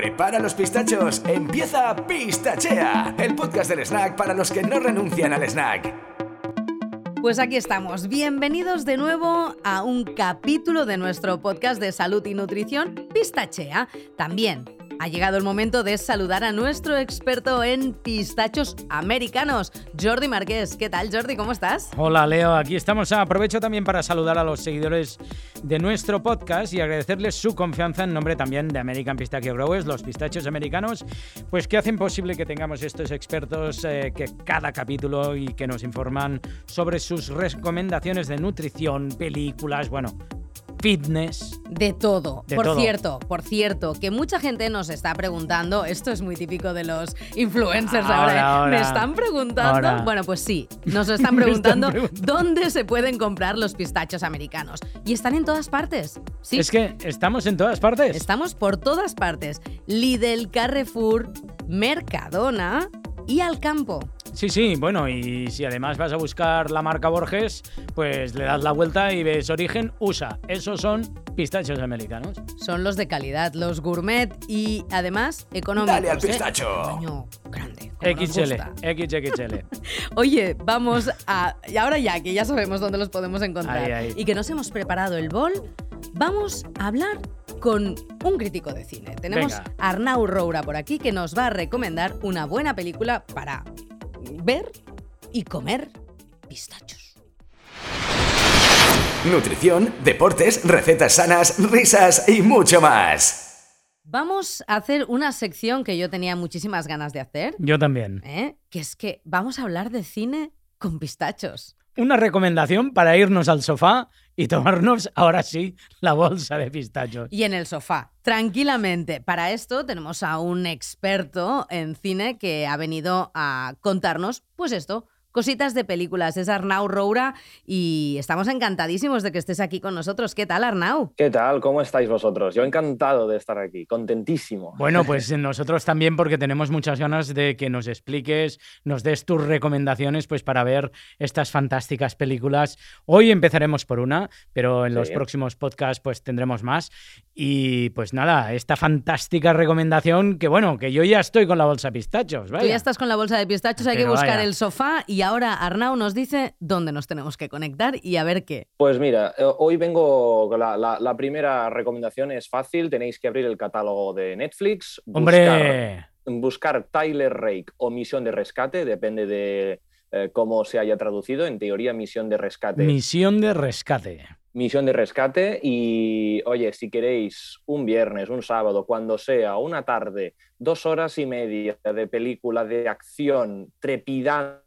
Prepara los pistachos, empieza Pistachea, el podcast del snack para los que no renuncian al snack. Pues aquí estamos. Bienvenidos de nuevo a un capítulo de nuestro podcast de salud y nutrición, Pistachea. También ha llegado el momento de saludar a nuestro experto en pistachos americanos, Jordi Marqués. ¿Qué tal, Jordi? ¿Cómo estás? Hola, Leo. Aquí estamos. Aprovecho también para saludar a los seguidores de nuestro podcast y agradecerles su confianza en nombre también de American Pistachio Growers, los pistachos americanos, pues que hacen posible que tengamos estos expertos eh, que cada capítulo y que nos informan sobre sus recomendaciones de nutrición, películas, bueno, fitness. De todo. De por todo. cierto, por cierto, que mucha gente nos está preguntando, esto es muy típico de los influencers Ahora, ahora, ¿eh? ahora. me están preguntando, Ahora. bueno, pues sí, nos lo están preguntando, están preguntando. dónde se pueden comprar los pistachos americanos. Y están en todas partes. Sí, Es que estamos en todas partes. estamos por todas partes. Lidl, Carrefour, Mercadona y Alcampo. Sí, sí, bueno, y si además vas a buscar la marca Borges, pues le das la vuelta y ves origen USA. Esos son pistachos americanos. Son los de calidad, los gourmet y además económicos. Dale al ¿eh? pistacho. Tamaño grande. como nos XL, gusta. XXL. Oye, vamos a. Y ahora ya, que ya sabemos dónde los podemos encontrar Ahí, ahí. y que nos hemos preparado el bol, vamos a hablar con un crítico de cine. Tenemos Venga. a Arnau Roura por aquí que nos va a recomendar una buena película para ver y comer pistachos. Nutrición, deportes, recetas sanas, risas y mucho más. Vamos a hacer una sección que yo tenía muchísimas ganas de hacer, Yo también. ¿eh? que es que vamos a hablar de cine con pistachos. Una recomendación para irnos al sofá y tomarnos, ahora sí, la bolsa de pistachos. y en el sofá, tranquilamente. Para esto tenemos a un experto en cine que ha venido a contarnos, pues esto, cositas de películas. Es Arnau Roura y estamos encantadísimos de que estés aquí con nosotros. ¿Qué tal, Arnau? ¿Qué tal? ¿Cómo estáis vosotros? Yo encantado de estar aquí, contentísimo. Bueno, pues nosotros también porque tenemos muchas ganas de que nos expliques, nos des tus recomendaciones pues para ver estas fantásticas películas. Hoy empezaremos por una, pero en los Sí. próximos podcasts pues tendremos más. Y pues nada, esta fantástica recomendación que bueno, que yo ya estoy con la bolsa de pistachos, Tú vaya. ya estás con la bolsa de pistachos, hay que buscar vaya. el sofá y ahora Arnau nos dice dónde nos tenemos que conectar y a ver qué. Pues mira, eh, hoy vengo, con la, la- la primera recomendación es fácil, tenéis que abrir el catálogo de Netflix, Hombre, buscar, buscar Tyler Rake o Misión de Rescate, depende de eh, cómo se haya traducido, en teoría Misión de Rescate. misión de rescate. Misión de rescate y oye, si queréis un viernes, un sábado, cuando sea, una tarde, dos horas y media de película de acción trepidante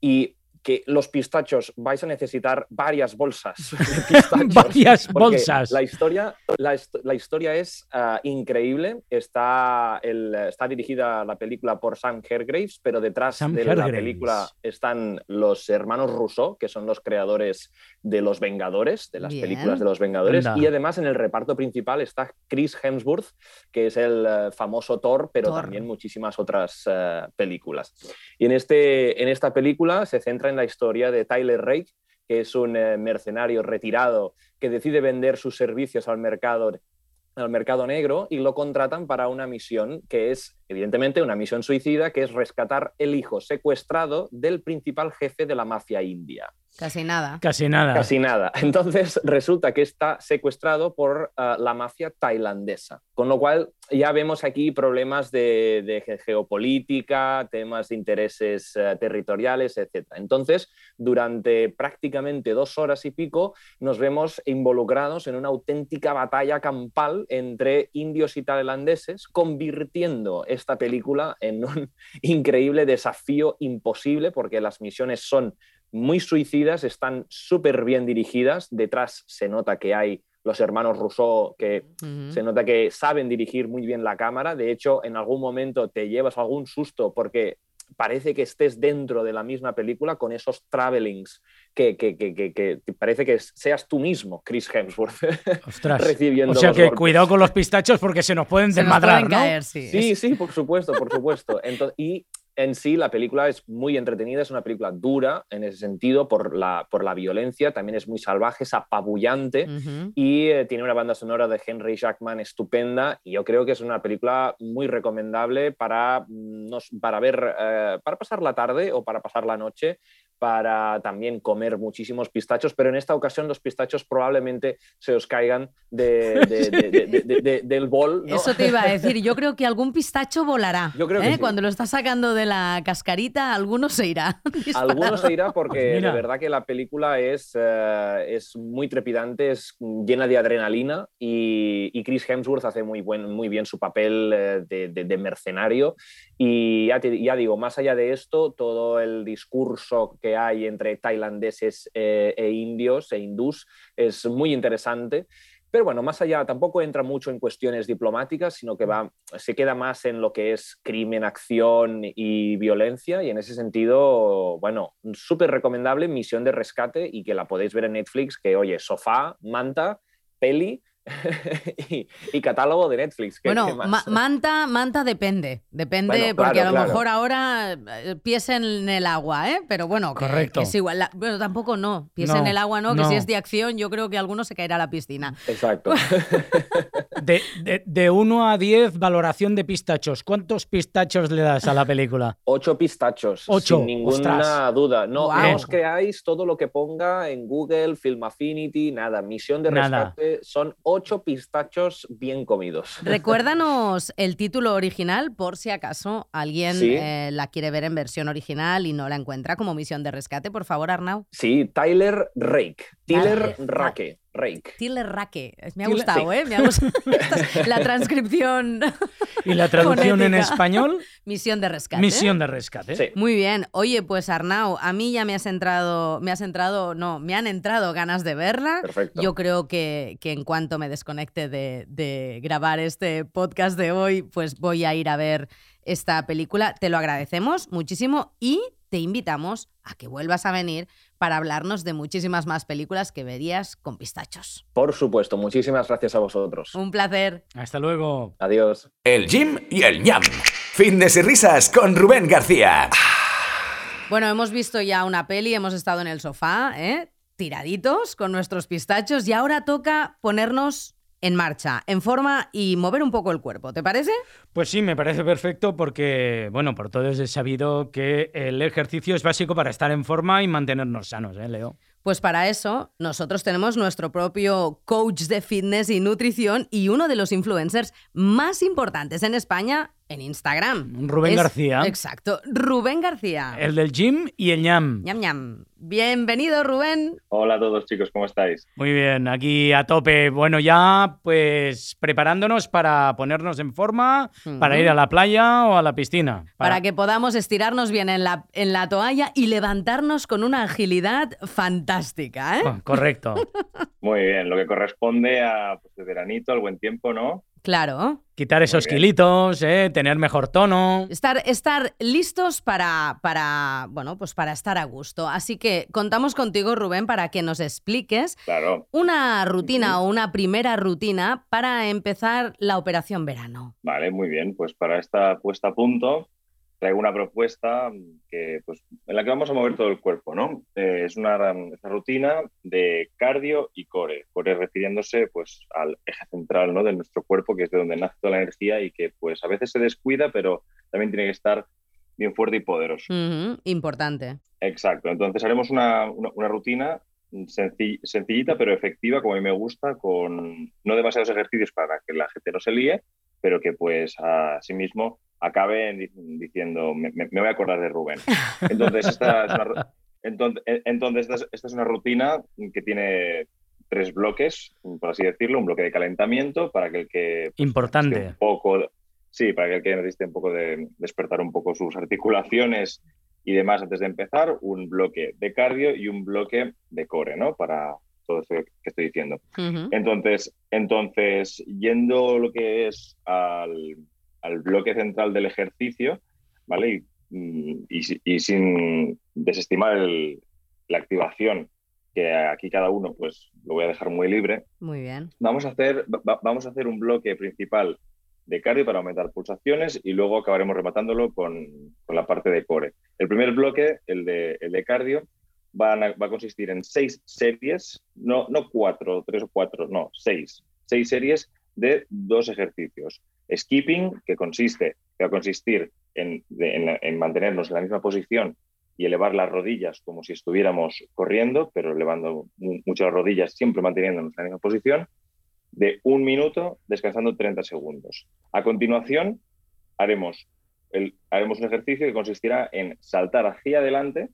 y que los pistachos vais a necesitar varias bolsas de pistachos. Varias bolsas. La historia, la, la historia es ah, increíble. Está, el- está dirigida la película por Sam Hergraves, pero detrás Sam de la película están los hermanos Rousseau, que son los creadores de Los Vengadores, de las Bien. películas de Los Vengadores. Anda. Y además en el reparto principal está Chris Hemsworth, que es el eh, famoso Thor, pero Thor. también muchísimas otras eh, películas. Y en, este, en esta película se centra en la historia de Tyler Rake, que es un eh, mercenario retirado que decide vender sus servicios al mercado al mercado negro y lo contratan para una misión que es, evidentemente, una misión suicida, que es rescatar el hijo secuestrado del principal jefe de la mafia india. Casi nada. Casi nada. Casi nada. Entonces resulta que está secuestrado por ah, la mafia tailandesa. Con lo cual ya vemos aquí problemas de, de ge- geopolítica, temas de intereses eh, territoriales, etc. Entonces, durante prácticamente dos horas y pico, nos vemos involucrados en una auténtica batalla campal entre indios y tailandeses, convirtiendo esta película en un increíble desafío imposible, porque las misiones son muy suicidas, están súper bien dirigidas. Detrás se nota que hay los hermanos Rousseau que Ujú. se nota que saben dirigir muy bien la cámara. De hecho, en algún momento te llevas algún susto porque parece que estés dentro de la misma película con esos travelings que, que, que, que, parece que seas tú mismo, Chris Hemsworth, Ostras. recibiendo O sea los que golpes. cuidado con los pistachos porque se nos pueden Se nos desmadrar, pueden ¿no? caer, sí. Sí, sí, por supuesto, por supuesto. Entonces, y en sí la película es muy entretenida, es una película dura en ese sentido por la, por la violencia, también es muy salvaje, es apabullante y eh, tiene una banda sonora de Henry Jackman estupenda y yo creo que es una película muy recomendable para, mm, para ver, eh, para pasar la tarde o para pasar la noche para también comer muchísimos pistachos, pero en esta ocasión los pistachos probablemente se os caigan del bol. Eso te iba a decir, yo creo que algún pistacho volará. Yo creo que ¿eh? Cuando lo estás sacando de la cascarita, alguno se irá. Alguno se irá porque de verdad que la película es, eh, es muy trepidante, es llena de adrenalina y, Chris Hemsworth hace muy, buen, muy bien su papel eh, de, mercenario. Y ya, ya digo, más allá de esto, todo el discurso que hay entre tailandeses eh, e indios e hindús es muy interesante. Pero bueno, más allá, tampoco entra mucho en cuestiones diplomáticas, sino que se queda más en lo que es crimen, acción y violencia. Y en ese sentido, bueno, súper recomendable, Misión de Rescate y que la podéis ver en Netflix, que oye, sofá, manta, peli y, catálogo de Netflix. bueno, manta, manta depende, depende, porque a lo mejor ahora eh, pies en el agua, ¿eh? Pero bueno, que, es igual. Bueno, tampoco no, pies en el agua no, que si es de acción yo creo que alguno se caerá a la piscina. Exacto. de, 1 a 10, valoración de pistachos. ¿Cuántos pistachos le das a la película? 8 pistachos, Ocho. sin ninguna duda. No, os creáis todo lo que ponga en Google, Film Affinity, nada. Misión de rescate son ocho pistachos bien comidos. Recuérdanos el título original por si acaso alguien eh, la quiere ver en versión original y no la encuentra como misión de rescate. Por favor, Arnau. Sí, Tyler Rake. Tyler Rake. Rake. Tiller Rake. Me ha gustado, ¿eh? Me ha gustado la transcripción. ¿Y la traducción en español? Misión de rescate. Misión de rescate. Sí. Muy bien. Oye, pues Arnau, a mí ya me has entrado, me has entrado, no, me han entrado ganas de verla. Perfecto. Yo creo que, que en cuanto me desconecte de, de grabar este podcast de hoy, pues voy a ir a ver esta película. Te lo agradecemos muchísimo y te invitamos a que vuelvas a venir para hablarnos de muchísimas más películas que verías con pistachos. Por supuesto, muchísimas gracias a vosotros. Un placer. Hasta luego. Adiós. El Jim y el ñam. Fitness y risas con Rubén García. Bueno, hemos visto ya una peli, hemos estado en el sofá, ¿eh? tiraditos con nuestros pistachos y ahora toca ponernos en marcha, en forma y mover un poco el cuerpo. ¿Te parece? Pues sí, me parece perfecto porque, bueno, por todo es sabido que el ejercicio es básico para estar en forma y mantenernos sanos, ¿eh, Leo? Pues para eso nosotros tenemos nuestro propio coach de fitness y nutrición y uno de los influencers más importantes en España en Instagram. Rubén García. Exacto, Rubén García. El del gym y el ñam. ñam ñam. Bienvenido, Rubén. Hola a todos, chicos, ¿cómo estáis? Muy bien, aquí a tope. Bueno, ya pues preparándonos para ponernos en forma, para ir a la playa o a la piscina. Para... que podamos estirarnos bien en la, en la toalla y levantarnos con una agilidad fantástica, ¿eh? correcto. Muy bien, lo que corresponde a pues, el veranito, al buen tiempo, ¿no? Claro. Quitar esos kilitos, ¿eh? tener mejor tono. Estar, estar listos para, para, bueno, pues para estar a gusto. Así que contamos contigo, Rubén, para que nos expliques una rutina o una primera rutina para empezar la operación verano. Vale, muy bien. Pues para esta puesta a punto, traigo una propuesta que, pues, en la que vamos a mover todo el cuerpo, ¿no? Eh, es una, rutina de cardio y core, core refiriéndose pues, al eje central ¿no? de nuestro cuerpo, que es de donde nace toda la energía y que pues, a veces se descuida, pero también tiene que estar bien fuerte y poderoso. Importante. Exacto, entonces haremos una, una, rutina sencillita pero efectiva, como a mí me gusta, con no demasiados ejercicios para que la gente no se líe, pero que pues a sí mismo acabe diciendo, me, voy a acordar de Rubén. Entonces, esta es una, entonces, entonces esta, es, una rutina que tiene tres bloques, por así decirlo, un bloque de calentamiento para que el que... Pues, Importante. Un poco, sí, para que el que necesite un poco de despertar un poco sus articulaciones y demás antes de empezar, un bloque de cardio y un bloque de core, ¿no? Para todo esto que estoy diciendo. Entonces, entonces, yendo lo que es al, al bloque central del ejercicio, ¿vale? Y, sin desestimar la activación, que aquí cada uno pues lo voy a dejar muy libre. Muy bien. Vamos a hacer, vamos a hacer un bloque principal de cardio para aumentar pulsaciones y luego acabaremos rematándolo con, la parte de core. El primer bloque, el de, el de cardio, va a, consistir en seis series, no, no cuatro, tres o cuatro, no, seis. Seis series de dos ejercicios. Skipping, que consiste, que va a consistir en, en, mantenernos en la misma posición y elevar las rodillas como si estuviéramos corriendo, pero elevando mucho las rodillas, siempre manteniéndonos en la misma posición de un minuto descansando 30 segundos. A continuación, haremos, haremos un ejercicio que consistirá en saltar hacia adelante,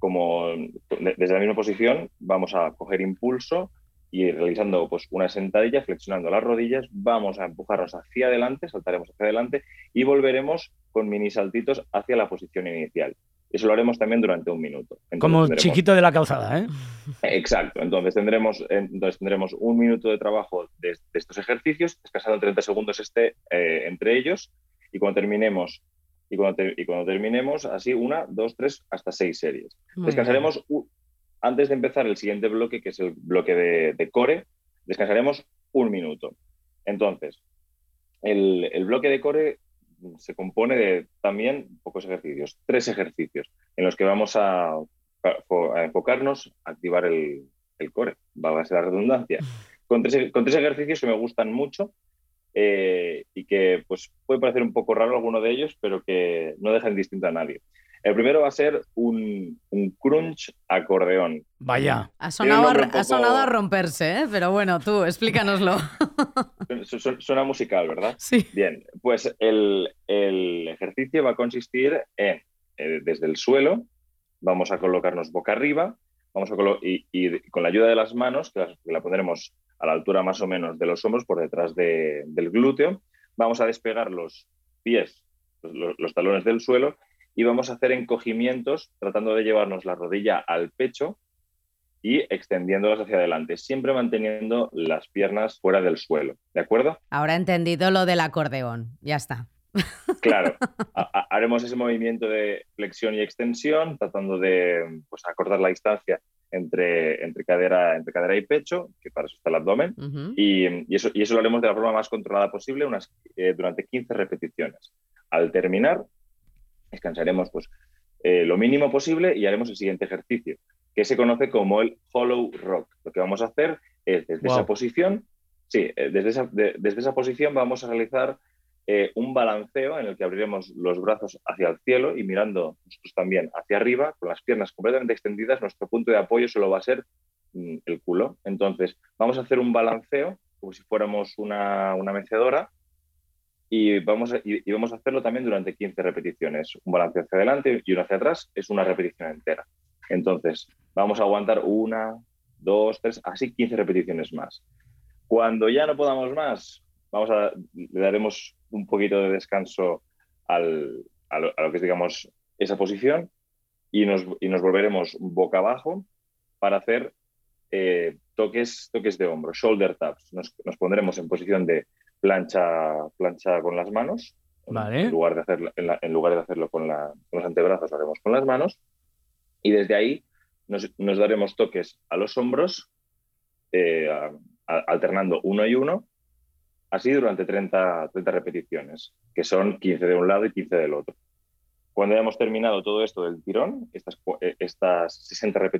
como desde la misma posición, vamos a coger impulso y realizando pues, una sentadilla, flexionando las rodillas, vamos a empujarnos hacia adelante, saltaremos hacia adelante y volveremos con mini saltitos hacia la posición inicial. Eso lo haremos también durante un minuto. Como chiquito de la calzada, ¿eh? Exacto. Entonces tendremos, entonces tendremos un minuto de trabajo de, estos ejercicios, descansando 30 segundos este, eh, entre ellos, y cuando terminemos, y cuando, y cuando, terminemos, así una, dos, tres, hasta seis series. descansaremos antes de empezar el siguiente bloque, que es el bloque de, core, descansaremos un minuto. Entonces, el, el bloque de core se compone de también pocos ejercicios, tres ejercicios en los que vamos a, enfocarnos, a activar el, core, va a ser la redundancia, con tres, con tres ejercicios que me gustan mucho eh, y que pues, puede parecer un poco raro alguno de ellos, pero que no dejan distinto a nadie. El primero va a ser un, crunch acordeón. Vaya. Ha sonado, a, romperse, ¿eh? pero bueno, tú, explícanoslo. Suena musical, ¿verdad? Sí. Bien, pues el, ejercicio va a consistir en, eh, desde el suelo, vamos a colocarnos boca arriba, vamos a y, con la ayuda de las manos, que la, pondremos a la altura más o menos de los hombros, por detrás del glúteo, vamos a despegar los pies, los talones del suelo y vamos a hacer encogimientos tratando de llevarnos la rodilla al pecho y extendiéndolas hacia adelante, siempre manteniendo las piernas fuera del suelo. ¿De acuerdo? Ahora he entendido lo del acordeón. Ya está. Claro, haremos ese movimiento de flexión y extensión, tratando de pues, acortar la distancia entre, entre, cadera, entre cadera y pecho, que para eso está el abdomen, y, eso, y eso lo haremos de la forma más controlada posible unas, eh, durante 15 repeticiones. Al terminar, descansaremos pues, eh, lo mínimo posible y haremos el siguiente ejercicio, que se conoce como el hollow rock. Lo que vamos a hacer es desde esa posición, sí, eh, desde esa, desde esa posición vamos a realizar eh, un balanceo en el que abriremos los brazos hacia el cielo y mirando nosotros también hacia arriba, con las piernas completamente extendidas, nuestro punto de apoyo solo va a ser mm, el culo. Entonces, vamos a hacer un balanceo como si fuéramos una, una mecedora y vamos, a, y, vamos a hacerlo también durante 15 repeticiones. Un balance hacia adelante y uno hacia atrás es una repetición entera. Entonces, vamos a aguantar una, dos, tres, así 15 repeticiones más. Cuando ya no podamos más, vamos a, le daremos un poquito de descanso al, a, lo, que es, digamos, esa posición y nos, y nos volveremos boca abajo para hacer eh, toques, toques de hombro, shoulder taps. Nos, nos pondremos en posición de plancha, plancha con las manos. En, lugar de hacerlo, en, lugar de hacerlo con, los antebrazos, lo haremos con las manos. Y desde ahí nos, daremos toques a los hombros, eh, alternando uno y uno, así durante 30, 30 repeticiones, que son 15 de un lado y 15 del otro. Cuando hayamos terminado todo esto del tirón, estas, eh, estas 60 repeticiones,